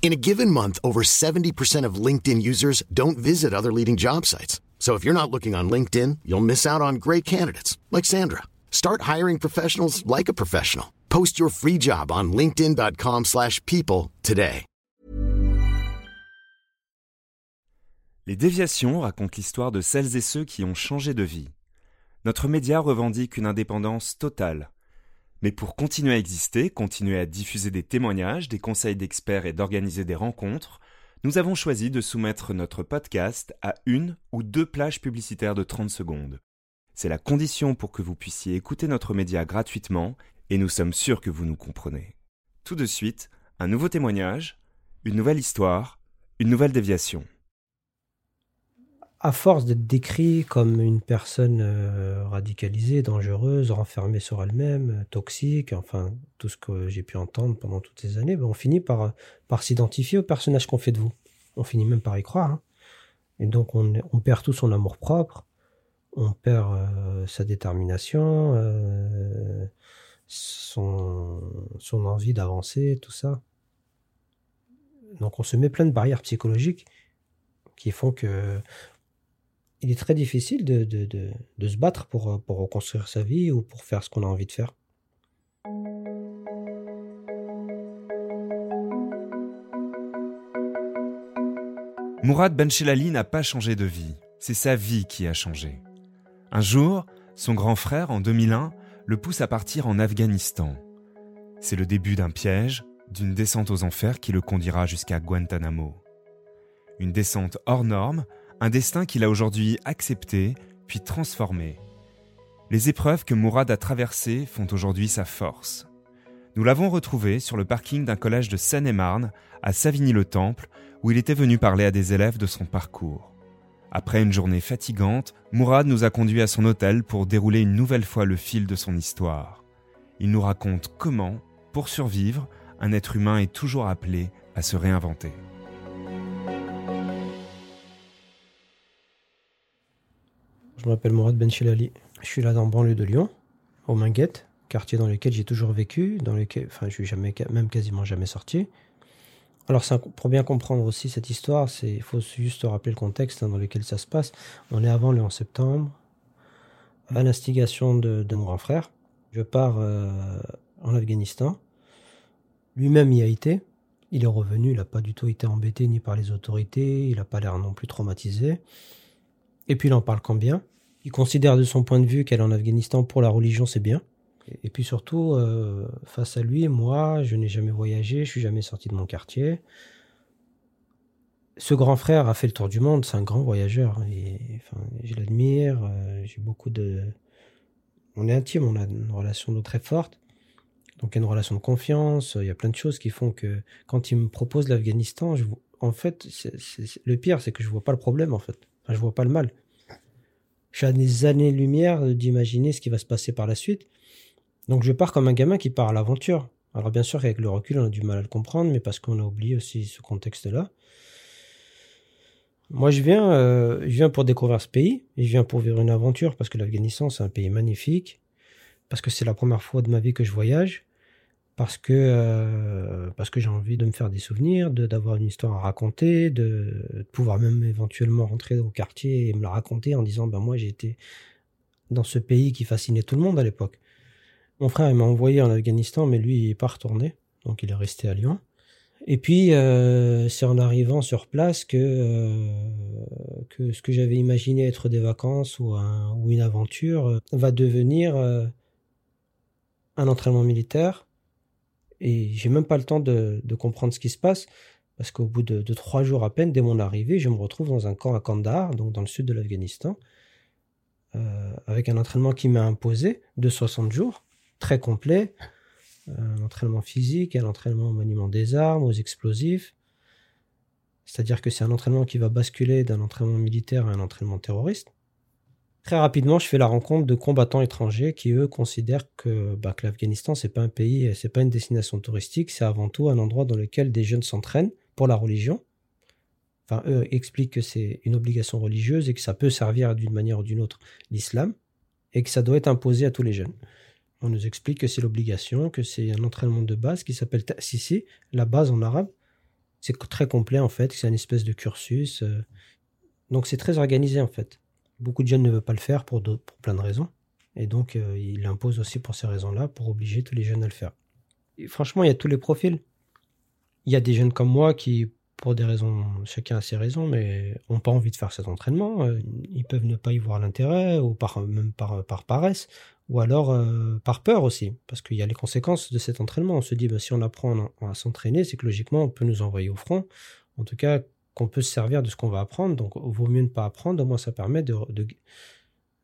In a given month, over 70% of LinkedIn users don't visit other leading job sites. So if you're not looking on LinkedIn, you'll miss out on great candidates like Sandra. Start hiring professionals like a professional. Post your free job on linkedin.com/people today. Les déviations racontent l'histoire de celles et ceux qui ont changé de vie. Notre média revendique une indépendance totale. Mais pour continuer à exister, continuer à diffuser des témoignages, des conseils d'experts et d'organiser des rencontres, nous avons choisi de soumettre notre podcast à une ou deux plages publicitaires de 30 secondes. C'est la condition pour que vous puissiez écouter notre média gratuitement et nous sommes sûrs que vous nous comprenez. Tout de suite, un nouveau témoignage, une nouvelle histoire, une nouvelle déviation. À force d'être décrit comme une personne euh, radicalisée, dangereuse, renfermée sur elle-même, euh, toxique, enfin tout ce que j'ai pu entendre pendant toutes ces années, ben, on finit par, par s'identifier au personnage qu'on fait de vous. On finit même par y croire. hein. Et donc on, perd tout son amour propre, on perd euh, sa détermination, euh, son envie d'avancer, tout ça. Donc on se met plein de barrières psychologiques qui font que il est très difficile de, de, de, se battre pour, euh, pour reconstruire sa vie ou pour faire ce qu'on a envie de faire. Mourad Benchelali n'a pas changé de vie, c'est sa vie qui a changé. Un jour, son grand frère, en 2001, le pousse à partir en Afghanistan. C'est le début d'un piège, d'une descente aux enfers qui le conduira jusqu'à Guantanamo. Une descente hors norme, un destin qu'il a aujourd'hui accepté, puis transformé. Les épreuves que Mourad a traversées font aujourd'hui sa force. Nous l'avons retrouvé sur le parking d'un collège de Seine-et-Marne, à Savigny-le-Temple, où il était venu parler à des élèves de son parcours. Après une journée fatigante, Mourad nous a conduits à son hôtel pour dérouler une nouvelle fois le fil de son histoire. Il nous raconte comment, pour survivre, un être humain est toujours appelé à se réinventer. Je m'appelle Mourad Benchelali. Je suis là dans le banlieue de Lyon, au Minguette, quartier dans lequel j'ai toujours vécu, dans lequel, enfin, je suis jamais, même quasiment jamais sorti. Alors, pour bien comprendre aussi cette histoire, il faut juste rappeler le contexte hein, dans lequel ça se passe. On est avant le 11 septembre, à l'instigation de, de mon grand frère. Je pars euh, en Afghanistan. Lui-même y a été. Il est revenu, il n'a pas du tout été embêté ni par les autorités, il n'a pas l'air non plus traumatisé. Et puis il en parle quand bien. Il considère de son point de vue qu'aller en Afghanistan pour la religion, c'est bien. Et puis surtout, euh, face à lui, moi, je n'ai jamais voyagé, je suis jamais sorti de mon quartier. Ce grand frère a fait le tour du monde, c'est un grand voyageur. Et, enfin, je l'admire, euh, j'ai beaucoup de... On est intime, on a une relation très forte. Donc il y a une relation de confiance, il y a plein de choses qui font que quand il me propose l'Afghanistan, en fait, le pire, c'est que je vois pas le problème, en fait. Enfin, je vois pas le mal. Je des années-lumière d'imaginer ce qui va se passer par la suite. Donc je pars comme un gamin qui part à l'aventure. Alors bien sûr, avec le recul, on a du mal à le comprendre, mais parce qu'on a oublié aussi ce contexte-là. Moi, je viens, euh, je viens pour découvrir ce pays, je viens pour vivre une aventure, parce que l'Afghanistan, c'est un pays magnifique, parce que c'est la première fois de ma vie que je voyage, parce que, euh, que j'ai envie de me faire des souvenirs, d'avoir une histoire à raconter, de, pouvoir même éventuellement rentrer au quartier et me la raconter en disant, ben moi, été dans ce pays qui fascinait tout le monde à l'époque. Mon frère m'a envoyé en Afghanistan, mais lui, il n'est pas retourné. Donc, il est resté à Lyon. Et puis, euh, c'est en arrivant sur place que, euh, que ce que j'avais imaginé être des vacances ou, un- ou une aventure va devenir un entraînement militaire. Et j'ai même pas le temps de, comprendre ce qui se passe. Parce qu'au bout de, trois jours à peine, dès mon arrivée, je me retrouve dans un camp à Kandahar, donc dans le sud de l'Afghanistan, euh, avec un entraînement qui m'a imposé de 60 jours, très complet, un entraînement physique, un entraînement au maniement des armes, aux explosifs. C'est-à-dire que c'est un entraînement qui va basculer d'un entraînement militaire à un entraînement terroriste. Très rapidement, je fais la rencontre de combattants étrangers qui, eux, considèrent que, bah, que l'Afghanistan, c'est pas un pays, c'est pas une destination touristique, c'est avant tout un endroit dans lequel des jeunes s'entraînent pour la religion. Enfin, eux expliquent que c'est une obligation religieuse et que ça peut servir d'une manière ou d'une autre l'islam et que ça doit être imposé à tous les jeunes. On nous explique que c'est l'obligation, que c'est un entraînement de base qui s'appelle Sisi, la base en arabe. C'est très complet en fait, c'est une espèce de cursus. Euh. Donc c'est très organisé en fait. Beaucoup de jeunes ne veulent pas le faire pour, plein de raisons. Et donc euh, il impose aussi pour ces raisons-là, pour obliger tous les jeunes à le faire. franchement, il y a tous les profils. Il y a des jeunes comme moi qui, pour des raisons, chacun a ses raisons, mais n'ont pas envie de faire cet entraînement. Euh, ils peuvent ne pas y voir l'intérêt, ou par, même par, par paresse, ou alors euh, par peur aussi, parce qu'il y a les conséquences de cet entraînement. On se dit, bah, si on apprend à s'entraîner, c'est que logiquement, on peut nous envoyer au front. En tout cas, qu'on peut se servir de ce qu'on va apprendre. Donc, il vaut mieux ne pas apprendre, au moins ça permet de, euh,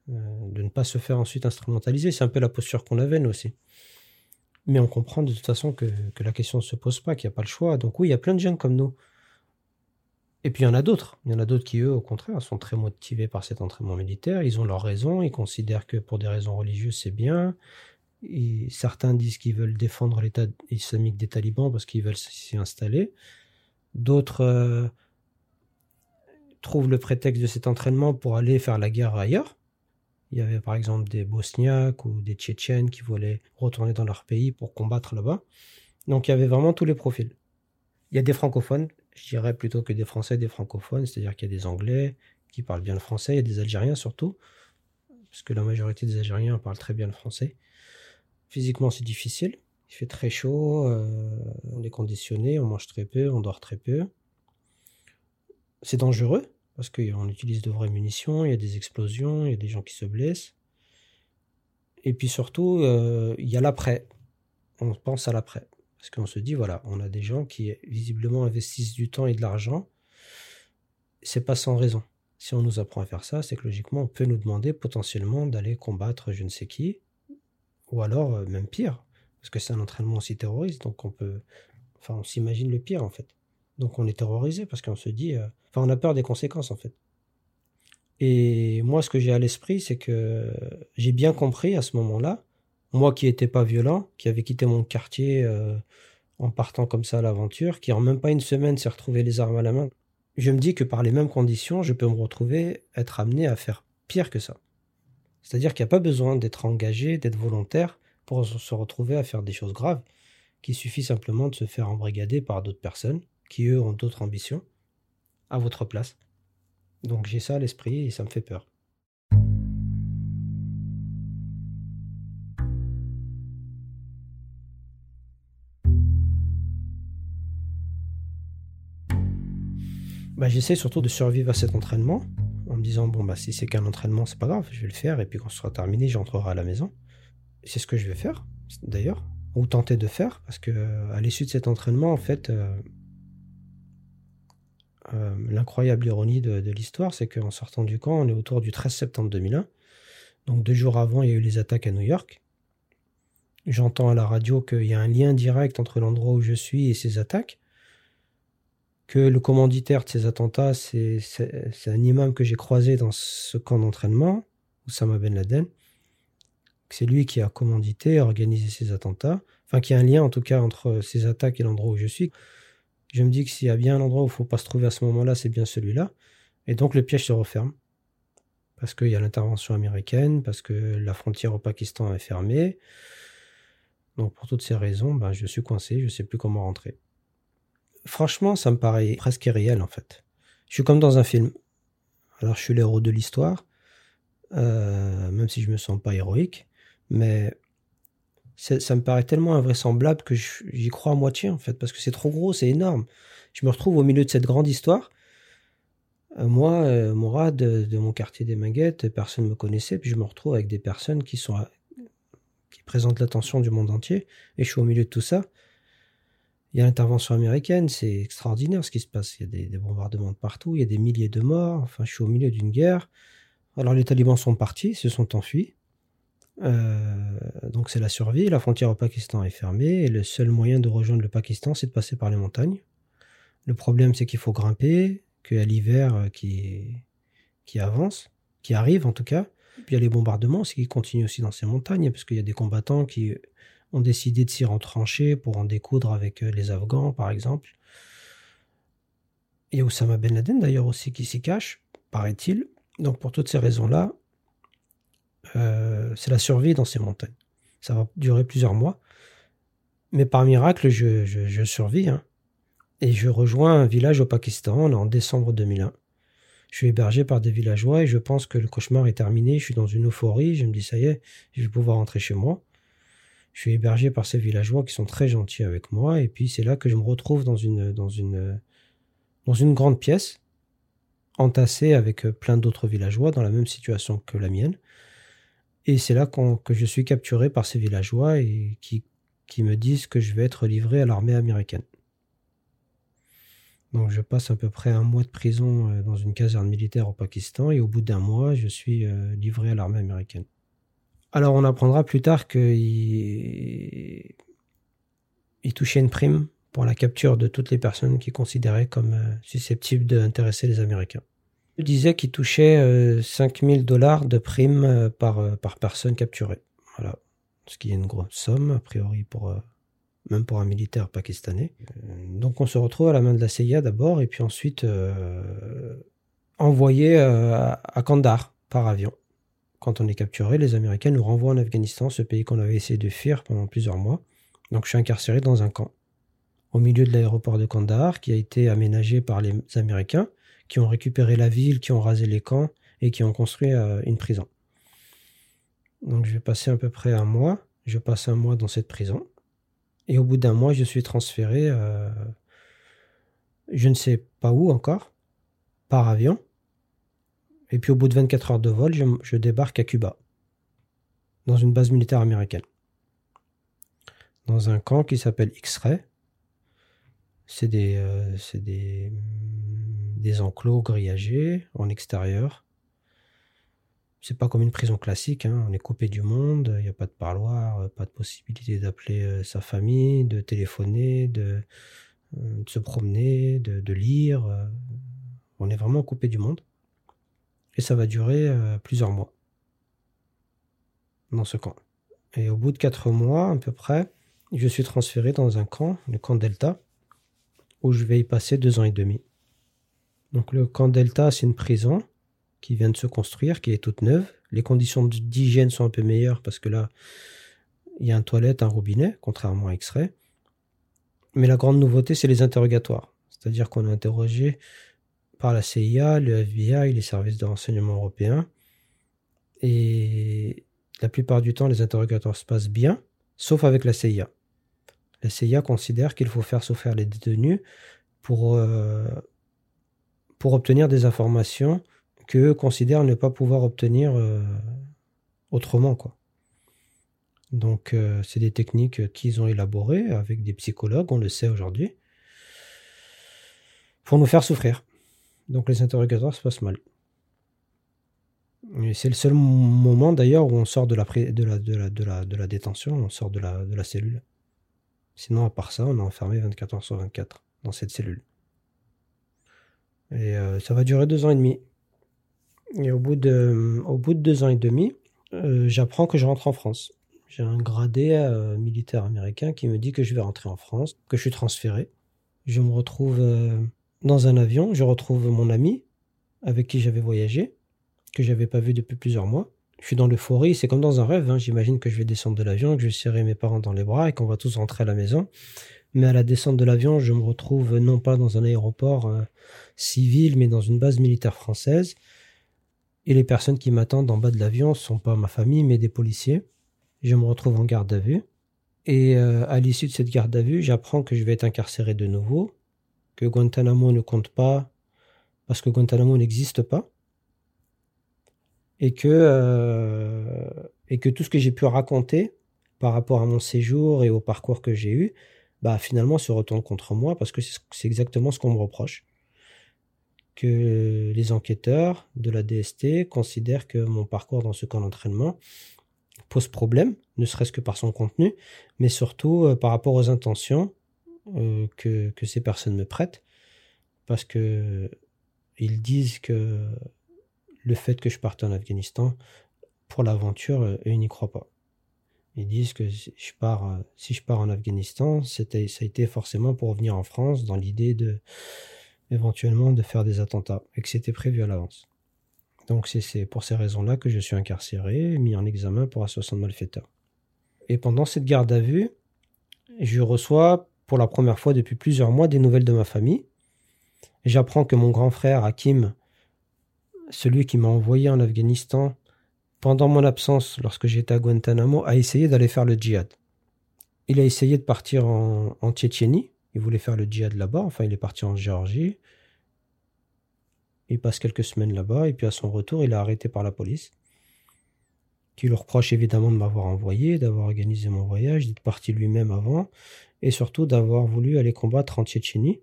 de ne pas se faire ensuite instrumentaliser. C'est un peu la posture qu'on avait, nous aussi. Mais on comprend de toute façon que, que la question ne se pose pas, qu'il n'y a pas le choix. Donc oui, il y a plein de jeunes comme nous et puis il y en a d'autres. Il y en a d'autres qui, eux, au contraire, sont très motivés par cet entraînement militaire. Ils ont leurs raisons. Ils considèrent que pour des raisons religieuses, c'est bien. Certains disent qu'ils veulent défendre l'État islamique des talibans parce qu'ils veulent s'y installer. D'autres euh, trouvent le prétexte de cet entraînement pour aller faire la guerre ailleurs. Il y avait par exemple des Bosniaques ou des Tchétchènes qui voulaient retourner dans leur pays pour combattre là-bas. Donc il y avait vraiment tous les profils. Il y a des francophones, je dirais plutôt que des Français, des francophones, c'est-à-dire qu'il y a des Anglais qui parlent bien le français, il y a des Algériens surtout, parce que la majorité des Algériens parlent très bien le français. Physiquement, c'est difficile. Il fait très chaud, euh, on est conditionné, on mange très peu, on dort très peu. C'est dangereux, parce qu'on utilise de vraies munitions, il y a des explosions, il y a des gens qui se blessent. Et puis surtout, euh, il y a l'après. On pense à l'après. Parce qu'on se dit, voilà, on a des gens qui visiblement investissent du temps et de l'argent. C'est pas sans raison. Si on nous apprend à faire ça, c'est que logiquement, on peut nous demander potentiellement d'aller combattre je ne sais qui, ou alors euh, même pire, parce que c'est un entraînement aussi terroriste, donc on peut, enfin, on s'imagine le pire en fait. Donc on est terrorisé parce qu'on se dit, euh, enfin, on a peur des conséquences en fait. Et moi, ce que j'ai à l'esprit, c'est que j'ai bien compris à ce moment-là moi qui n'étais pas violent, qui avait quitté mon quartier euh, en partant comme ça à l'aventure, qui en même pas une semaine s'est retrouvé les armes à la main, je me dis que par les mêmes conditions, je peux me retrouver être amené à faire pire que ça. C'est-à-dire qu'il n'y a pas besoin d'être engagé, d'être volontaire pour se retrouver à faire des choses graves, qu'il suffit simplement de se faire embrigader par d'autres personnes qui, eux, ont d'autres ambitions, à votre place. Donc j'ai ça à l'esprit et ça me fait peur. bah, j'essaie surtout de survivre à cet entraînement en me disant bon bah si c'est qu'un entraînement c'est pas grave je vais le faire et puis quand ce sera terminé j'entrerai à la maison c'est ce que je vais faire d'ailleurs ou tenter de faire parce que à l'issue de cet entraînement en fait euh, euh, l'incroyable ironie de, l'histoire c'est qu'en sortant du camp on est autour du 13 septembre 2001 donc deux jours avant il y a eu les attaques à New York j'entends à la radio qu'il y a un lien direct entre l'endroit où je suis et ces attaques que le commanditaire de ces attentats, c'est un imam que j'ai croisé dans ce camp d'entraînement, Oussama Ben Laden. C'est lui qui a commandité, organisé ces attentats. Enfin, qu'il y a un lien en tout cas entre ces attaques et l'endroit où je suis. Je me dis que s'il y a bien un endroit où il ne faut pas se trouver à ce moment-là, c'est bien celui-là. Et donc le piège se referme. Parce qu'il y a l'intervention américaine, parce que la frontière au Pakistan est fermée. Donc pour toutes ces raisons, ben, je suis coincé, je ne sais plus comment rentrer franchement, ça me paraît presque irréel en fait. Je suis comme dans un film. Alors, je suis l'héros de l'histoire, euh, même si je me sens pas héroïque, mais ça me paraît tellement invraisemblable que j'y crois à moitié en fait, parce que c'est trop gros, c'est énorme. Je me retrouve au milieu de cette grande histoire. Euh, moi, euh, Mourad, de, mon quartier des Maguettes, personne ne me connaissait, puis je me retrouve avec des personnes qui sont qui présentent l'attention du monde entier, et je suis au milieu de tout ça. Il y a l'intervention américaine, c'est extraordinaire ce qui se passe. Il y a des, bombardements de partout, il y a des milliers de morts. Enfin, je suis au milieu d'une guerre. Alors les talibans sont partis, se sont enfuis. Euh, donc c'est la survie. La frontière au Pakistan est fermée et le seul moyen de rejoindre le Pakistan, c'est de passer par les montagnes. Le problème, c'est qu'il faut grimper, qu'il y a l'hiver euh, qui, qui avance, qui arrive en tout cas. Puis il y a les bombardements aussi qui continuent aussi dans ces montagnes, parce qu'il y a des combattants qui ont décidé de s'y rentrancher pour en découdre avec euh, les Afghans, par exemple. Il y a Osama Ben Laden d'ailleurs aussi qui s'y cache, paraît-il. Donc pour toutes ces raisons-là, c'est la survie dans ces montagnes. Ça va durer plusieurs mois. Mais par miracle, je, je, survis. Hein. Et je rejoins un village au Pakistan en décembre 2001. Je suis hébergé par des villageois et je pense que le cauchemar est terminé. Je suis dans une euphorie. Je me dis, ça y est, je vais pouvoir rentrer chez moi. Je suis hébergé par ces villageois qui sont très gentils avec moi. Et puis c'est là que je me retrouve dans une, dans une, dans une grande pièce, entassée avec plein d'autres villageois dans la même situation que la mienne. Et c'est là que je suis capturé par ces villageois qui, qui me disent que je vais être livré à l'armée américaine. Donc je passe à peu près un mois de prison euh, dans une caserne militaire au Pakistan et au bout d'un mois, je suis euh, livré à l'armée américaine. Alors on apprendra plus tard qu'il il touchait une prime pour la capture de toutes les personnes qu'il considérait comme euh, susceptibles d'intéresser les Américains. Disait qu'il touchait 5000 dollars de prime par, par personne capturée. Voilà. Ce qui est une grosse somme, a priori, pour, même pour un militaire pakistanais. Euh, donc on se retrouve à la main de la CIA d'abord, et puis ensuite euh, envoyé euh, à Kandahar par avion. Quand on est capturé, les Américains nous renvoient en Afghanistan, ce pays qu'on avait essayé de fuir pendant plusieurs mois. Donc je suis incarcéré dans un camp, au milieu de l'aéroport de Kandahar, qui a été aménagé par les Américains, qui ont récupéré la ville, qui ont rasé les camps et qui ont construit une prison. Donc je vais passer à peu près un mois. Je passe un mois dans cette prison. Et au bout d'un mois, je suis transféré, euh, je ne sais pas où encore, par avion. Et puis au bout de 24 heures de vol, je, débarque à Cuba, dans une base militaire américaine. Dans un camp qui s'appelle X-Ray. C'est des, euh, des, enclos grillagés en extérieur c'est pas comme une prison classique, hein. on est coupé du monde, il n'y a pas de parloir, euh, pas de possibilité d'appeler euh, sa famille, de téléphoner, de, euh, se promener, de, lire. on est vraiment coupé du monde. Et ça va durer plusieurs mois dans ce camp. Et au bout de quatre mois à peu près, je suis transféré dans un camp, le camp Delta, où je vais y passer deux ans et demi. Donc le camp Delta, c'est une prison qui vient de se construire, qui est toute neuve. Les conditions d'hygiène sont un peu meilleures parce que là, il y a un toilette, un robinet, contrairement à X-Ray. Mais la grande nouveauté, c'est les interrogatoires. C'est-à-dire qu'on est interrogé par la CIA, le FBI, les services de renseignement européens. Et la plupart du temps, les interrogatoires se passent bien, sauf avec la CIA. La CIA considère qu'il faut faire souffrir les détenus pour, euh, pour obtenir des informations que considèrent ne pas pouvoir obtenir euh, autrement. Quoi. Donc euh, c'est des techniques qu'ils ont élaborées avec des psychologues, on le sait aujourd'hui, pour nous faire souffrir. Donc les interrogatoires se passent mal. c'est le seul moment d'ailleurs où on sort de la, de la, de la, de la, de la détention, on sort de la, de la cellule. Sinon, à part ça, on est enfermé 24 heures sur 24 dans cette cellule. Et euh, ça va durer deux ans et demi. Et au bout de, au bout de deux ans et demi, euh, j'apprends que je rentre en France. J'ai un gradé euh, militaire américain qui me dit que je vais rentrer en France, que je suis transféré. Je me retrouve euh, dans un avion, je retrouve mon ami avec qui j'avais voyagé, que j'avais pas vu depuis plusieurs mois. Je suis dans l'euphorie, c'est comme dans un rêve. Hein. J'imagine que je vais descendre de l'avion, que je vais serrer mes parents dans les bras et qu'on va tous rentrer à la maison. Mais à la descente de l'avion, je me retrouve non pas dans un aéroport civil, mais dans une base militaire française et les personnes qui m'attendent en bas de l'avion ne sont pas ma famille, mais des policiers. Je me retrouve en garde à vue. Et euh, à l'issue de cette garde à vue, j'apprends que je vais être incarcéré de nouveau, que Guantanamo ne compte pas parce que Guantanamo n'existe pas, et que, euh, et que tout ce que j'ai pu raconter par rapport à mon séjour et au parcours que j'ai eu, bah finalement se retourne contre moi parce que c'est exactement ce qu'on me reproche que les enquêteurs de la DST considèrent que mon parcours dans ce camp d'entraînement pose problème, ne serait-ce que par son contenu, mais surtout euh, par rapport aux intentions euh, que, ces personnes me prêtent, parce que ils disent que le fait que je parte en Afghanistan pour l'aventure, eux, ils n'y croient pas. Ils disent que si je pars, si je pars en Afghanistan, c'était, ça a été forcément pour revenir en France dans l'idée de éventuellement de faire des attentats et que c'était prévu à l'avance. Donc c'est pour ces raisons-là que je suis incarcéré, mis en examen pour association de malfaiteurs. Et pendant cette garde à vue, je reçois pour la première fois depuis plusieurs mois des nouvelles de ma famille. J'apprends que mon grand frère Hakim, celui qui m'a envoyé en Afghanistan pendant mon absence lorsque j'étais à Guantanamo, a essayé d'aller faire le djihad. Il a essayé de partir en, Tchétchénie. Il voulait faire le djihad là-bas. Enfin, il est parti en Géorgie. Il passe quelques semaines là-bas et puis à son retour, il est arrêté par la police, qui lui reproche évidemment de m'avoir envoyé, d'avoir organisé mon voyage, d'être parti lui-même avant et surtout d'avoir voulu aller combattre en Tchétchénie.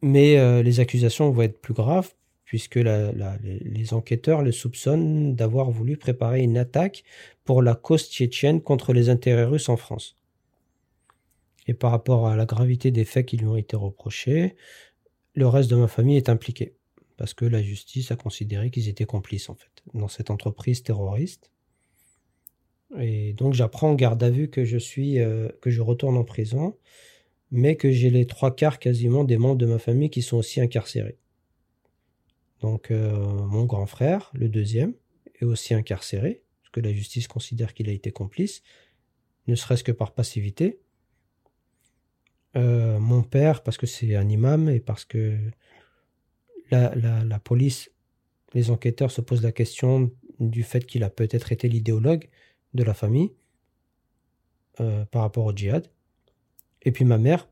Mais euh, les accusations vont être plus graves puisque les enquêteurs le soupçonnent d'avoir voulu préparer une attaque pour la cause tchétchène contre les intérêts russes en France. Et par rapport à la gravité des faits qui lui ont été reprochés, le reste de ma famille est impliqué, parce que la justice a considéré qu'ils étaient complices en fait dans cette entreprise terroriste. Et donc j'apprends en garde à vue que je suis, euh, que je retourne en prison, mais que j'ai les trois quarts quasiment des membres de ma famille qui sont aussi incarcérés. Donc euh, mon grand frère, le deuxième, est aussi incarcéré, parce que la justice considère qu'il a été complice, ne serait-ce que par passivité. Euh, mon père, parce que c'est un imam et parce que la, police, les enquêteurs se posent la question du fait qu'il a peut-être été l'idéologue de la famille euh, par rapport au djihad. Et puis ma mère,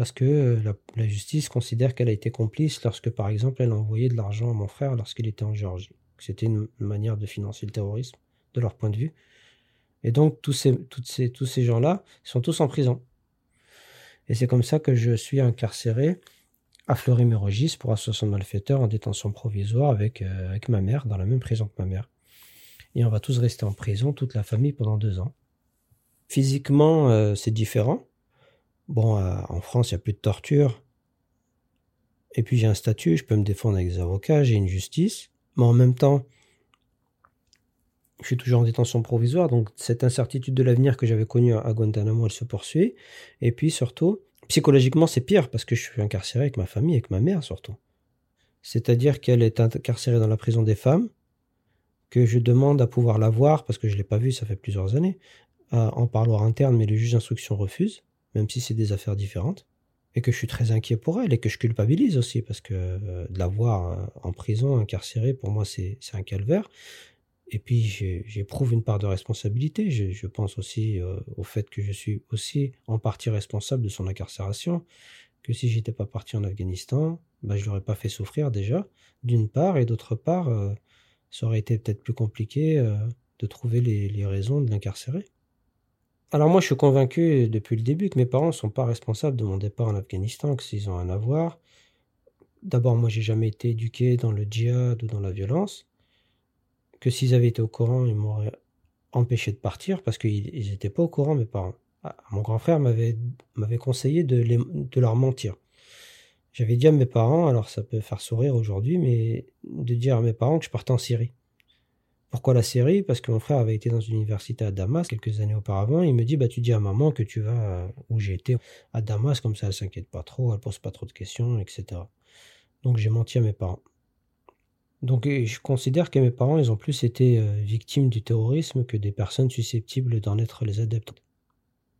parce que euh, la, justice considère qu'elle a été complice lorsque, par exemple, elle a envoyé de l'argent à mon frère lorsqu'il était en Géorgie. C'était une manière de financer le terrorisme, de leur point de vue. Et donc, tous ces, toutes ces, tous ces gens-là sont tous en prison. Et c'est comme ça que je suis incarcéré à Fleury-Mérogis pour association de malfaiteurs en détention provisoire avec, euh, avec ma mère, dans la même prison que ma mère. Et on va tous rester en prison, toute la famille, pendant deux ans. Physiquement, euh, c'est différent. Bon, euh, en France, il n'y a plus de torture. Et puis j'ai un statut, je peux me défendre avec des avocats, j'ai une justice. Mais en même temps, je suis toujours en détention provisoire, donc cette incertitude de l'avenir que j'avais connue à Guantanamo, elle se poursuit. Et puis surtout, psychologiquement, c'est pire parce que je suis incarcéré avec ma famille, avec ma mère surtout. C'est-à-dire qu'elle est incarcérée dans la prison des femmes, que je demande à pouvoir la voir parce que je ne l'ai pas vue, ça fait plusieurs années, en parloir interne, mais le juge d'instruction refuse, même si c'est des affaires différentes, et que je suis très inquiet pour elle et que je culpabilise aussi parce que euh, de la voir euh, en prison, incarcérée, pour moi, c'est un calvaire. Et puis j'éprouve une part de responsabilité. Je, pense aussi euh, au fait que je suis aussi en partie responsable de son incarcération. Que si j'étais pas parti en Afghanistan, bah, je l'aurais pas fait souffrir déjà, d'une part, et d'autre part, ça aurait été peut-être plus compliqué de trouver les raisons de l'incarcérer. Alors moi, je suis convaincu depuis le début que mes parents ne sont pas responsables de mon départ en Afghanistan, que s'ils ont un avoir. D'abord, moi, j'ai jamais été éduqué dans le djihad ou dans la violence que s'ils avaient été au courant, ils m'auraient empêché de partir parce qu'ils n'étaient pas au courant, mes parents. Ah, mon grand frère m'avait conseillé de, de leur mentir. J'avais dit à mes parents, alors ça peut faire sourire aujourd'hui, mais de dire à mes parents que je partais en Syrie. Pourquoi la Syrie Parce que mon frère avait été dans une université à Damas quelques années auparavant. Il me dit, bah, tu dis à maman que tu vas où j'ai été à Damas, comme ça elle s'inquiète pas trop, elle pose pas trop de questions, etc. Donc j'ai menti à mes parents. Donc je considère que mes parents, ils ont plus été euh, victimes du terrorisme que des personnes susceptibles d'en être les adeptes.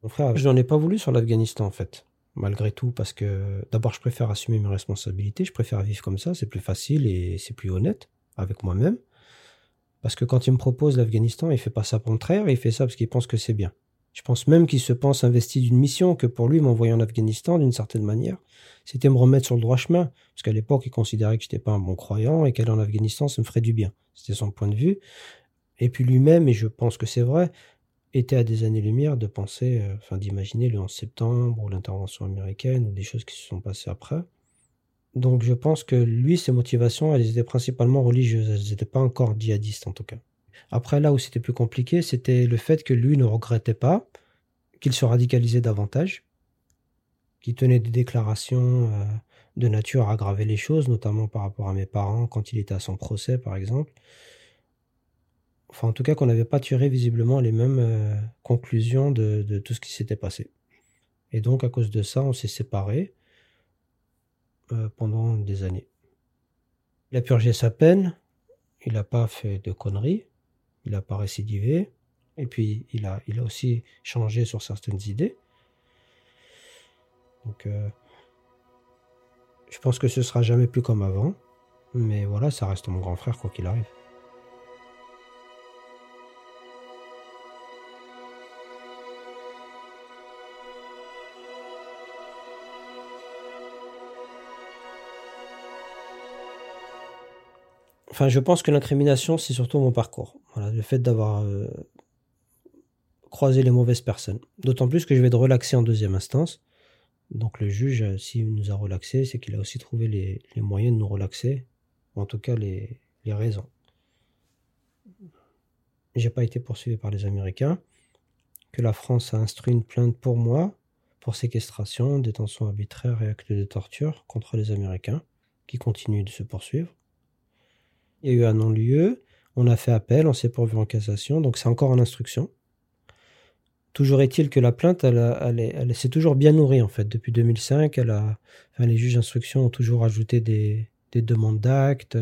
Mon frère, je n'en ai pas voulu sur l'Afghanistan en fait, malgré tout, parce que d'abord je préfère assumer mes responsabilités, je préfère vivre comme ça, c'est plus facile et c'est plus honnête avec moi-même. Parce que quand il me propose l'Afghanistan, il fait pas ça pour me traire, il fait ça parce qu'il pense que c'est bien. Je pense même qu'il se pense investi d'une mission que pour lui, m'envoyer en Afghanistan, d'une certaine manière, c'était me remettre sur le droit chemin. Parce qu'à l'époque, il considérait que j'étais pas un bon croyant et qu'aller en Afghanistan, ça me ferait du bien. C'était son point de vue. Et puis lui-même, et je pense que c'est vrai, était à des années-lumière de penser, euh, enfin d'imaginer le 11 septembre ou l'intervention américaine ou des choses qui se sont passées après. Donc je pense que lui, ses motivations, elles étaient principalement religieuses. Elles n'étaient pas encore djihadistes en tout cas. Après, là où c'était plus compliqué, c'était le fait que lui ne regrettait pas, qu'il se radicalisait davantage, qu'il tenait des déclarations euh, de nature à aggraver les choses, notamment par rapport à mes parents quand il était à son procès, par exemple. Enfin, en tout cas, qu'on n'avait pas tiré visiblement les mêmes euh, conclusions de, de tout ce qui s'était passé. Et donc, à cause de ça, on s'est séparés pendant des années. Il a purgé sa peine, il n'a pas fait de conneries, il n'a pas récidivé, et puis il a, il a aussi changé sur certaines idées. Donc, euh, je pense que ce sera jamais plus comme avant, mais voilà, ça reste mon grand frère quoi qu'il arrive. Je pense que l'incrimination, c'est surtout mon parcours. Le fait d'avoir euh, croisé les mauvaises personnes. D'autant plus que je vais être relaxer en deuxième instance. Donc le juge, euh, s'il nous a relaxé, c'est qu'il a aussi trouvé les, moyens de nous relaxer, ou en tout cas les, les raisons. J'ai pas été poursuivi par les Américains, que la France a instruit une plainte pour moi pour séquestration, détention arbitraire et acte de torture contre les Américains, qui continuent de se poursuivre. Il y a eu un non-lieu, on a fait appel, on s'est pourvu en cassation, donc c'est encore en instruction. Toujours est-il que la plainte, elle, s'est toujours bien nourrie en fait. Depuis 2005, elle a, les juges d'instruction ont toujours ajouté des, demandes d'actes,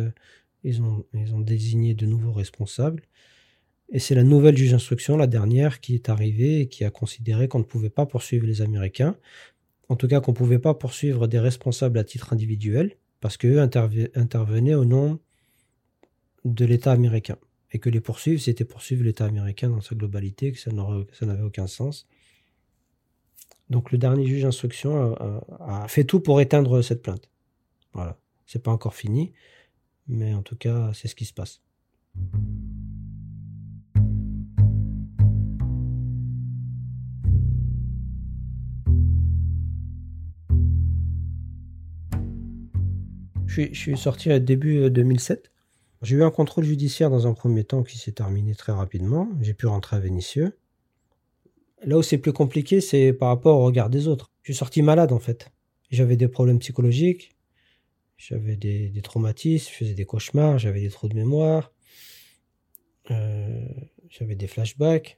ils ont, ils ont désigné de nouveaux responsables. Et c'est la nouvelle juge d'instruction, la dernière, qui est arrivée et qui a considéré qu'on ne pouvait pas poursuivre les Américains. En tout cas, qu'on ne pouvait pas poursuivre des responsables à titre individuel, parce qu'eux intervenaient au nom de l'État américain et que les poursuivre, c'était poursuivre l'État américain dans sa globalité, que ça n'avait aucun sens. Donc le dernier juge d'instruction a, fait tout pour éteindre cette plainte. Voilà. C'est pas encore fini, mais en tout cas, c'est ce qui se passe. Je suis, sorti début 2007. J'ai eu un contrôle judiciaire dans un premier temps qui s'est terminé très rapidement. J'ai pu rentrer à Vénissieux. Là où c'est plus compliqué, c'est par rapport au regard des autres. Je suis sorti malade en fait. J'avais des problèmes psychologiques, j'avais des, traumatismes, je faisais des cauchemars, j'avais des trous de mémoire, euh, j'avais des flashbacks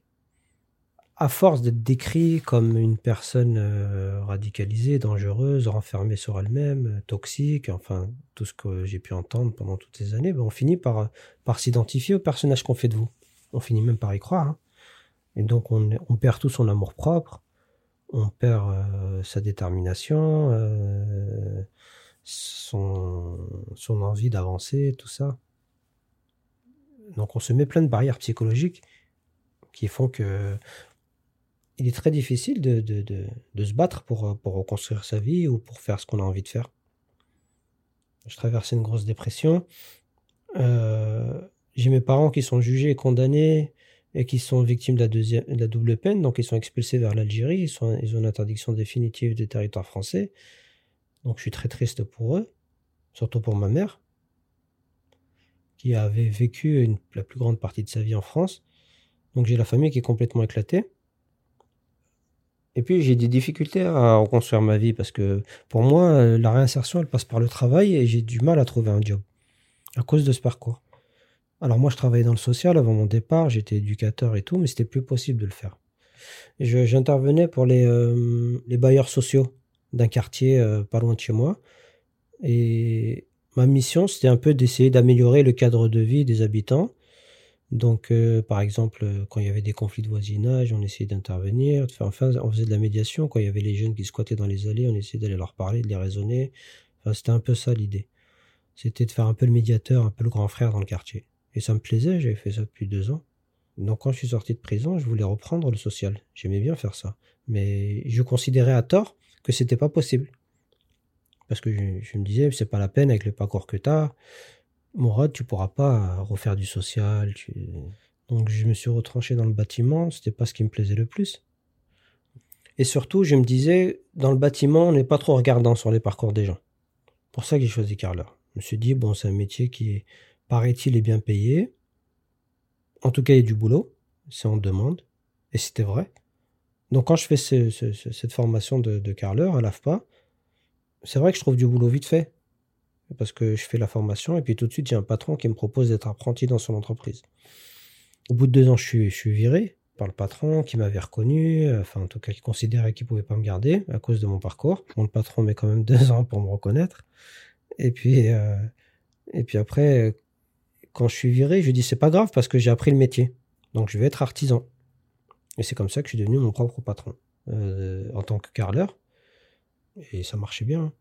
à force d'être décrit comme une personne euh, radicalisée, dangereuse, renfermée sur elle-même, euh, toxique, enfin tout ce que j'ai pu entendre pendant toutes ces années, ben, on finit par, par s'identifier au personnage qu'on fait de vous. On finit même par y croire. Hein. Et donc on, perd tout son amour propre, on perd euh, sa détermination, son envie d'avancer, tout ça. Donc on se met plein de barrières psychologiques qui font que il est très difficile de, se battre pour, pour reconstruire sa vie ou pour faire ce qu'on a envie de faire. Je traversais une grosse dépression. Euh, j'ai mes parents qui sont jugés et condamnés et qui sont victimes de la, double peine, donc ils sont expulsés vers l'Algérie, ils ont une interdiction définitive des territoires français. Donc je suis très triste pour eux, surtout pour ma mère, qui avait vécu la plus grande partie de sa vie en France. Donc j'ai la famille qui est complètement éclatée. Et puis j'ai des difficultés à reconstruire ma vie parce que pour moi, la réinsertion, elle passe par le travail et j'ai du mal à trouver un job à cause de ce parcours. Alors moi, je travaillais dans le social avant mon départ, j'étais éducateur et tout, mais c'était plus possible de le faire. J'intervenais pour les, euh, les, bailleurs sociaux d'un quartier euh, pas loin de chez moi. Et ma mission, c'était un peu d'essayer d'améliorer le cadre de vie des habitants donc, euh, par exemple, euh, quand il y avait des conflits de voisinage, on essayait d'intervenir. Enfin, on faisait de la médiation. Quand il y avait les jeunes qui squattaient dans les allées, on essayait d'aller leur parler, de les raisonner. Enfin, c'était un peu ça l'idée. C'était de faire un peu le médiateur, un peu le grand frère dans le quartier. Et ça me plaisait, j'avais fait ça depuis deux ans. Donc, quand je suis sorti de prison, je voulais reprendre le social. J'aimais bien faire ça. Mais je considérais à tort que c'était pas possible. Parce que je, me disais, c'est pas la peine avec le parcours que t'as Mourad, tu pourras pas refaire du social. Donc je me suis retranché dans le bâtiment, c'était pas ce qui me plaisait le plus. Et surtout, je me disais, dans le bâtiment, on n'est pas trop regardant sur les parcours des gens. Pour ça que j'ai choisi Carla. Je me suis dit, bon, c'est un métier qui, paraît-il, est bien payé. En tout cas, il y a du boulot, c'est en demande, et c'était vrai. Donc quand je fais cette formation de, de carleur à l'AFPA, c'est vrai que je trouve du boulot vite fait. Parce que je fais la formation et puis tout de suite, a un patron qui me propose d'être apprenti dans son entreprise. Au bout de deux ans, je suis, viré par le patron qui m'avait reconnu, enfin en tout cas qui considérait qu'il pouvait pas me garder à cause de mon parcours. Mon patron met quand même deux ans pour me reconnaître. Et puis, euh, et puis après, quand je suis viré, je dis c'est pas grave parce que j'ai appris le métier. Donc je vais être artisan. Et c'est comme ça que je suis devenu mon propre patron euh, en tant que carleur. Et ça marchait bien.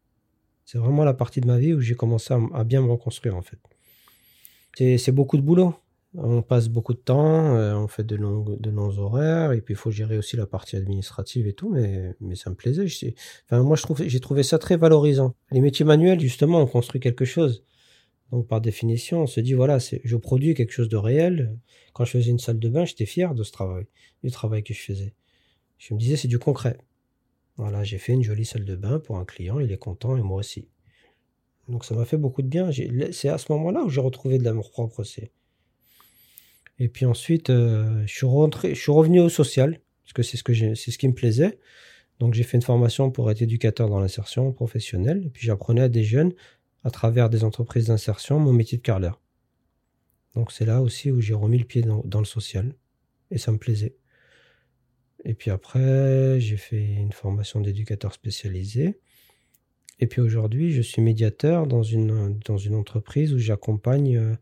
C'est vraiment la partie de ma vie où j'ai commencé à, bien me reconstruire en fait. C'est beaucoup de boulot. On passe beaucoup de temps, euh, on fait de longs, horaires, et puis il faut gérer aussi la partie administrative et tout, mais, mais ça me plaisait. Enfin, moi, j'ai trouvé ça très valorisant. Les métiers manuels, justement, on construit quelque chose. Donc par définition, on se dit voilà, je produis quelque chose de réel. Quand je faisais une salle de bain, j'étais fier de ce travail, du travail que je faisais. Je me disais c'est du concret. Voilà, j'ai fait une jolie salle de bain pour un client, il est content et moi aussi. Donc ça m'a fait beaucoup de bien. C'est à ce moment-là où j'ai retrouvé de l'amour propre aussi. Et puis ensuite, euh, je suis rentré, revenu au social parce que c'est ce c'est qui me plaisait. Donc j'ai fait une formation pour être éducateur dans l'insertion professionnelle. Et puis j'apprenais à des jeunes à travers des entreprises d'insertion mon métier de carleur. Donc c'est là aussi où j'ai remis le pied dans, le social et ça me plaisait. Et puis après, j'ai fait une formation d'éducateur spécialisé. Et puis aujourd'hui, je suis médiateur dans une, dans une entreprise où j'accompagne euh,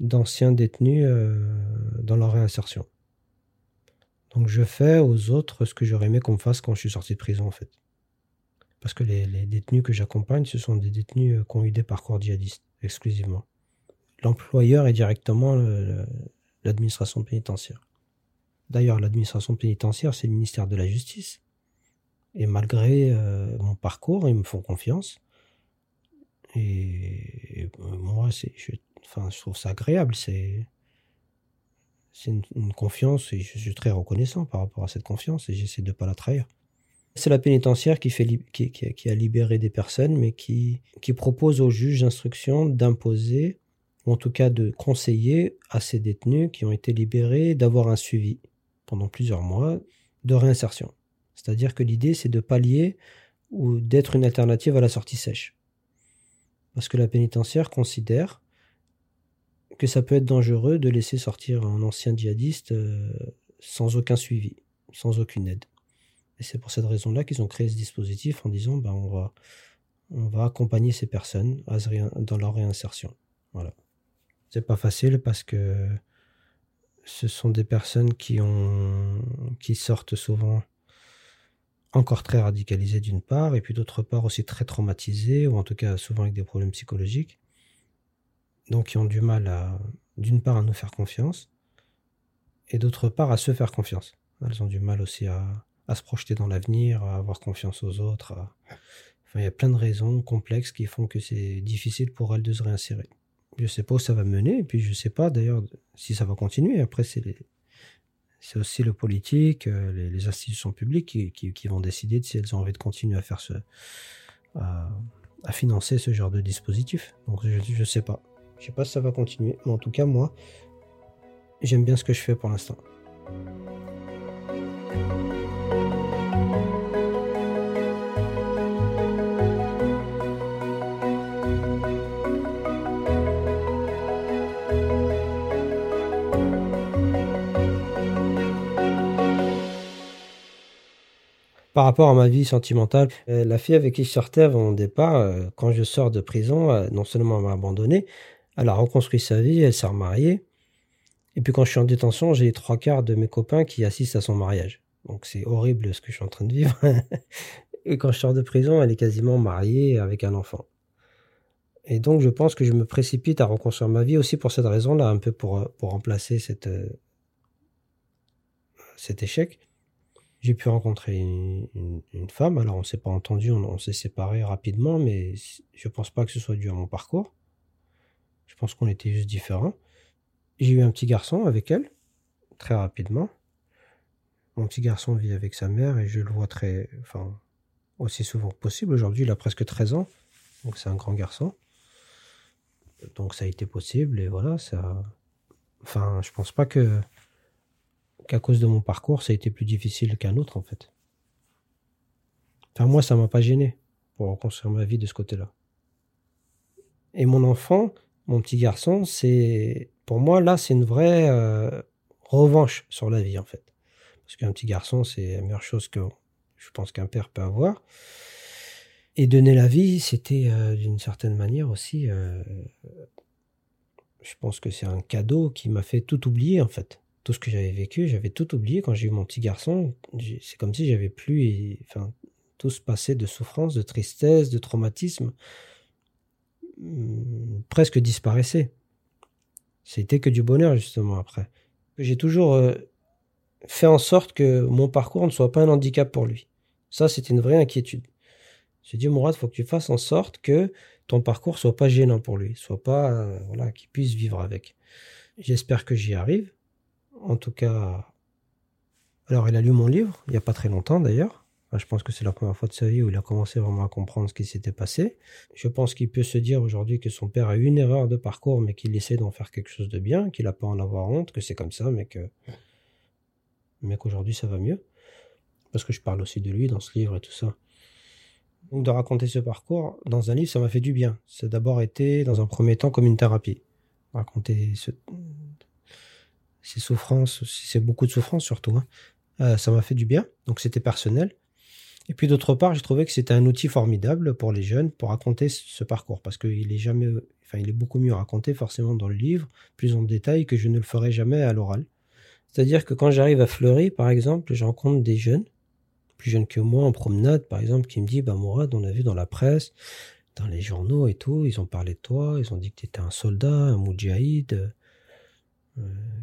d'anciens détenus euh, dans leur réinsertion. Donc je fais aux autres ce que j'aurais aimé qu'on me fasse quand je suis sorti de prison en fait. Parce que les, détenus que j'accompagne, ce sont des détenus euh, qui ont eu des parcours djihadistes, exclusivement. L'employeur est directement l'administration pénitentiaire. D'ailleurs, l'administration pénitentiaire, c'est le ministère de la Justice. Et malgré euh, mon parcours, ils me font confiance. Et, euh, moi, c'est, je, enfin, je trouve ça agréable. C'est, une, confiance et je suis très reconnaissant par rapport à cette confiance et j'essaie de ne pas la trahir. C'est la pénitentiaire qui, fait, qui, a libéré des personnes, mais qui, qui propose aux juges d'instruction d'imposer, ou en tout cas de conseiller à ces détenus qui ont été libérés d'avoir un suivi pendant plusieurs mois de réinsertion. C'est-à-dire que l'idée, c'est de pallier ou d'être une alternative à la sortie sèche. Parce que la pénitentiaire considère que ça peut être dangereux de laisser sortir un ancien djihadiste euh, sans aucun suivi, sans aucune aide. Et c'est pour cette raison-là qu'ils ont créé ce dispositif en disant ben, on, va, on va accompagner ces personnes dans leur réinsertion. Voilà. C'est pas facile parce que ce sont des personnes qui, sortent souvent encore très radicalisées d'une part, et puis d'autre part aussi très traumatisées, ou en tout cas souvent avec des problèmes psychologiques. Donc qui ont du mal à, d'une part, à nous faire confiance, et d'autre part à se faire confiance. Elles ont du mal aussi à, à se projeter dans l'avenir, à avoir confiance aux autres. Il y a plein de raisons complexes qui font que c'est difficile pour elles de se réinsérer. Je sais pas où ça va mener, et puis je sais pas d'ailleurs si ça va continuer. Après, c'est aussi le politique, euh, les, institutions publiques qui, vont décider de si elles ont envie de continuer à faire ce, à, financer ce genre de dispositif. Donc je, je sais pas. Je sais pas si ça va continuer, mais en tout cas moi, j'aime bien ce que je fais pour l'instant. Par rapport à ma vie sentimentale. Euh, la fille avec qui je sortais avant mon départ, euh, quand je sors de prison, euh, non seulement elle m'a abandonné, elle a reconstruit sa vie, elle s'est remariée. Et puis quand je suis en détention, j'ai trois quarts de mes copains qui assistent à son mariage. Donc c'est horrible ce que je suis en train de vivre. et quand je sors de prison, elle est quasiment mariée avec un enfant. Et donc je pense que je me précipite à reconstruire ma vie aussi pour cette raison-là, un peu pour, pour remplacer cette, cet échec j'ai pu rencontrer une, femme. Alors, on s'est pas entendu, on, s'est séparés rapidement, mais je pense pas que ce soit dû à mon parcours. Je pense qu'on était juste différents. J'ai eu un petit garçon avec elle, très rapidement. Mon petit garçon vit avec sa mère et je le vois très, enfin, aussi souvent que possible. Aujourd'hui, il a presque 13 ans, donc c'est un grand garçon. Donc ça a été possible et voilà, ça, Enfin, je pense pas que qu'à cause de mon parcours, ça a été plus difficile qu'un autre, en fait. Enfin, moi, ça m'a pas gêné pour construire ma vie de ce côté-là. Et mon enfant, mon petit garçon, c'est, pour moi, là, c'est une vraie euh, revanche sur la vie, en fait. Parce qu'un petit garçon, c'est la meilleure chose que je pense qu'un père peut avoir. Et donner la vie, c'était euh, d'une certaine manière aussi, euh, je pense que c'est un cadeau qui m'a fait tout oublier, en fait tout ce que j'avais vécu, j'avais tout oublié quand j'ai eu mon petit garçon. C'est comme si j'avais plus, enfin, tout ce passé de souffrance, de tristesse, de traumatisme, hmm, presque disparaissait. C'était que du bonheur justement après. J'ai toujours euh, fait en sorte que mon parcours ne soit pas un handicap pour lui. Ça, c'était une vraie inquiétude. J'ai dit, Mourad, faut que tu fasses en sorte que ton parcours soit pas gênant pour lui, soit pas, euh, voilà, qu'il puisse vivre avec. J'espère que j'y arrive. En tout cas, alors il a lu mon livre, il n'y a pas très longtemps d'ailleurs. je pense que c'est la première fois de sa vie où il a commencé vraiment à comprendre ce qui s'était passé. Je pense qu'il peut se dire aujourd'hui que son père a eu une erreur de parcours, mais qu'il essaie d'en faire quelque chose de bien, qu'il n'a pas en avoir honte, que c'est comme ça, mais que mais qu'aujourd'hui ça va mieux. Parce que je parle aussi de lui dans ce livre et tout ça. Donc de raconter ce parcours dans un livre, ça m'a fait du bien. A d'abord été, dans un premier temps, comme une thérapie. Raconter ce, ces souffrances, c'est beaucoup de souffrance surtout, hein. euh, ça m'a fait du bien, donc c'était personnel. Et puis d'autre part, j'ai trouvé que c'était un outil formidable pour les jeunes pour raconter ce parcours, parce qu'il est jamais, enfin, il est beaucoup mieux raconté forcément dans le livre, plus en détail que je ne le ferai jamais à l'oral. C'est-à-dire que quand j'arrive à Fleury, par exemple, je rencontre des jeunes, plus jeunes que moi, en promenade, par exemple, qui me disent, bah Mourad, on a vu dans la presse, dans les journaux et tout, ils ont parlé de toi, ils ont dit que tu étais un soldat, un moudjahid, euh,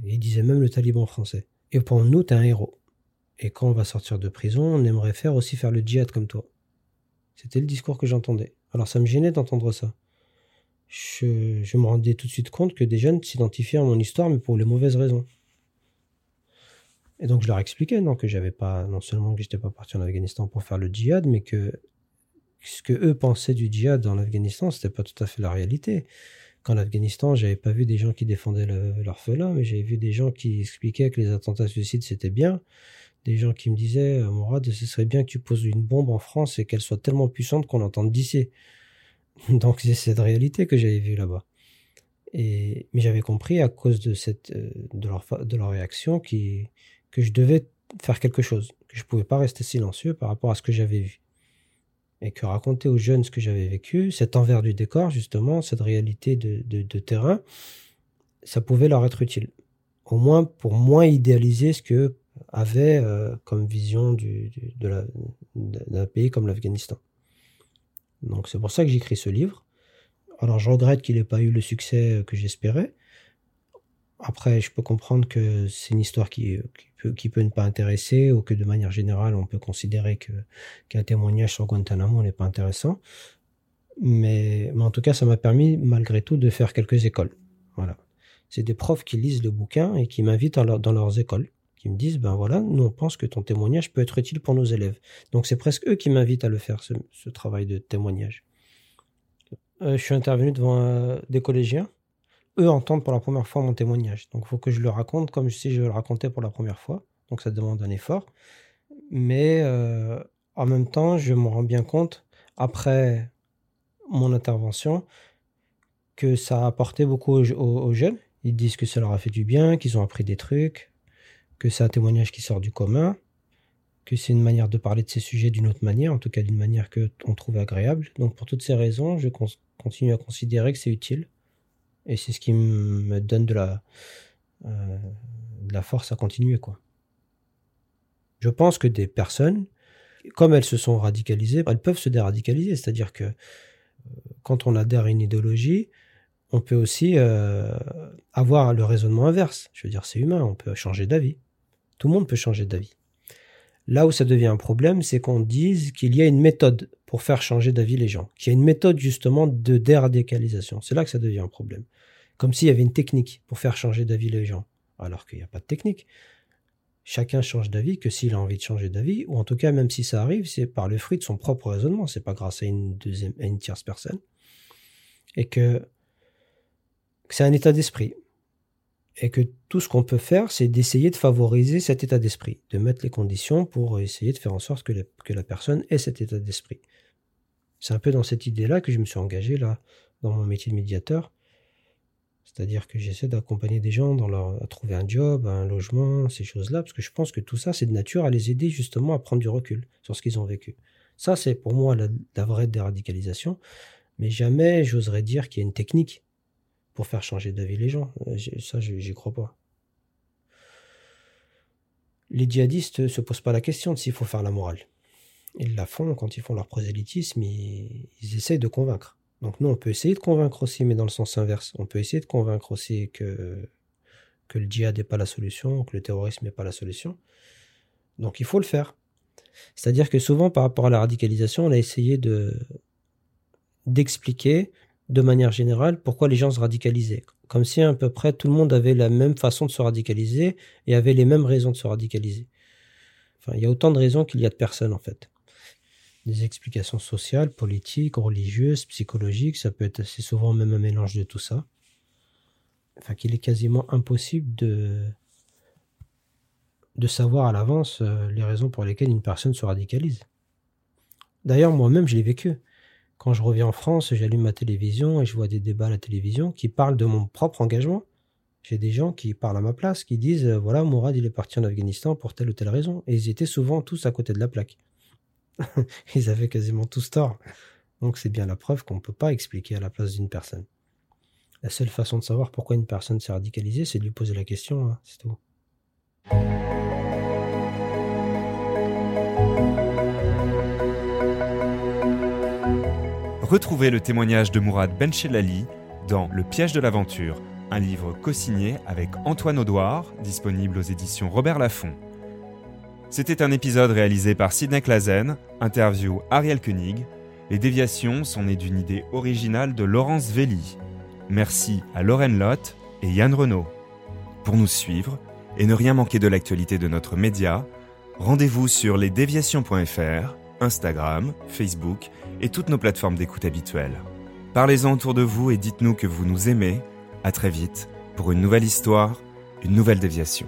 il disait même le taliban français. Et pour nous, t'es un héros. Et quand on va sortir de prison, on aimerait faire aussi faire le djihad comme toi. C'était le discours que j'entendais. Alors ça me gênait d'entendre ça. Je, je, me rendais tout de suite compte que des jeunes s'identifiaient à mon histoire, mais pour les mauvaises raisons. Et donc je leur expliquais non, que j'avais pas, non seulement que j'étais pas parti en Afghanistan pour faire le djihad, mais que ce que eux pensaient du djihad dans l'Afghanistan, c'était pas tout à fait la réalité qu'en Afghanistan, j'avais pas vu des gens qui défendaient l'orphelin, mais j'avais vu des gens qui expliquaient que les attentats suicides c'était bien. Des gens qui me disaient, euh, Mourad, ce serait bien que tu poses une bombe en France et qu'elle soit tellement puissante qu'on l'entende d'ici. Donc c'est cette réalité que j'avais vue là-bas. Et, mais j'avais compris à cause de cette, euh, de leur, de leur réaction qui, que je devais faire quelque chose, que je pouvais pas rester silencieux par rapport à ce que j'avais vu et que raconter aux jeunes ce que j'avais vécu, cet envers du décor, justement, cette réalité de, terrain, ça pouvait leur être utile. Au moins pour moins idéaliser ce que avait euh, comme vision du, d'un pays comme l'Afghanistan. Donc c'est pour ça que j'écris ce livre. Alors je regrette qu'il n'ait pas eu le succès que j'espérais, après, je peux comprendre que c'est une histoire qui, peut, ne pas intéresser ou que de manière générale, on peut considérer qu'un témoignage sur Guantanamo n'est pas intéressant. Mais, mais en tout cas, ça m'a permis malgré tout de faire quelques écoles. Voilà. C'est des profs qui lisent le bouquin et qui m'invitent dans, leurs écoles, qui me disent, ben voilà, nous on pense que ton témoignage peut être utile pour nos élèves. Donc c'est presque eux qui m'invitent à le faire, ce, travail de témoignage. Euh, je suis intervenu devant euh, des collégiens eux entendent pour la première fois mon témoignage. Donc il faut que je le raconte comme si je le racontais pour la première fois. Donc ça demande un effort. Mais euh, en même temps, je me rends bien compte, après mon intervention, que ça a apporté beaucoup aux, jeunes. Ils disent que ça leur a fait du bien, qu'ils ont appris des trucs, que c'est un témoignage qui sort du commun, que c'est une manière de parler de ces sujets d'une autre manière, en tout cas d'une manière que on trouve agréable. Donc pour toutes ces raisons, je continue à considérer que c'est utile et c'est ce qui me donne de la, euh, de la force à continuer, quoi. Je pense que des personnes, comme elles se sont radicalisées, elles peuvent se déradicaliser. C'est-à-dire que euh, quand on adhère à une idéologie, on peut aussi euh, avoir le raisonnement inverse. Je veux dire, c'est humain, on peut changer d'avis. Tout le monde peut changer d'avis. Là où ça devient un problème, c'est qu'on dise qu'il y a une méthode pour faire changer d'avis les gens, qu'il y a une méthode justement de déradicalisation. C'est là que ça devient un problème. Comme s'il y avait une technique pour faire changer d'avis les gens, alors qu'il n'y a pas de technique. Chacun change d'avis que s'il a envie de changer d'avis, ou en tout cas, même si ça arrive, c'est par le fruit de son propre raisonnement, c'est pas grâce à une deuxième, à une tierce personne. Et que, que c'est un état d'esprit. Et que tout ce qu'on peut faire, c'est d'essayer de favoriser cet état d'esprit, de mettre les conditions pour essayer de faire en sorte que la, personne ait cet état d'esprit. C'est un peu dans cette idée-là que je me suis engagé là dans mon métier de médiateur. C'est-à-dire que j'essaie d'accompagner des gens dans leur, à trouver un job, un logement, ces choses-là, parce que je pense que tout ça, c'est de nature à les aider justement à prendre du recul sur ce qu'ils ont vécu. Ça, c'est pour moi la, la vraie déradicalisation. Mais jamais j'oserais dire qu'il y a une technique pour faire changer d'avis les gens. Euh, ça, j'y crois pas. Les djihadistes ne se posent pas la question de s'il faut faire la morale. Ils la font quand ils font leur prosélytisme, ils, ils essayent de convaincre. Donc nous, on peut essayer de convaincre aussi, mais dans le sens inverse. On peut essayer de convaincre aussi que, que le djihad n'est pas la solution, que le terrorisme n'est pas la solution. Donc il faut le faire. C'est-à-dire que souvent, par rapport à la radicalisation, on a essayé de d'expliquer de manière générale pourquoi les gens se radicalisaient. Comme si à peu près tout le monde avait la même façon de se radicaliser et avait les mêmes raisons de se radicaliser. Enfin, il y a autant de raisons qu'il y a de personnes en fait. Des explications sociales, politiques, religieuses, psychologiques, ça peut être assez souvent même un mélange de tout ça. Enfin, qu'il est quasiment impossible de, de savoir à l'avance euh, les raisons pour lesquelles une personne se radicalise. D'ailleurs, moi-même, je l'ai vécu. Quand je reviens en France, j'allume ma télévision et je vois des débats à la télévision qui parlent de mon propre engagement. J'ai des gens qui parlent à ma place, qui disent euh, voilà, Mourad, il est parti en Afghanistan pour telle ou telle raison. Et ils étaient souvent tous à côté de la plaque. ils avaient quasiment tous tort. Donc c'est bien la preuve qu'on ne peut pas expliquer à la place d'une personne. La seule façon de savoir pourquoi une personne s'est radicalisée, c'est de lui poser la question, hein, c'est tout. Retrouvez le témoignage de Mourad Benchelali dans Le piège de l'aventure, un livre co-signé avec Antoine Audouard, disponible aux éditions Robert Laffont. C'était un épisode réalisé par Sidney Clazen, interview Ariel Koenig. Les déviations sont nées d'une idée originale de Laurence Velli. Merci à Lorraine Lott et Yann Renault. Pour nous suivre et ne rien manquer de l'actualité de notre média, rendez-vous sur lesdéviations.fr, Instagram, Facebook et toutes nos plateformes d'écoute habituelles. Parlez-en autour de vous et dites-nous que vous nous aimez. À très vite pour une nouvelle histoire, une nouvelle déviation.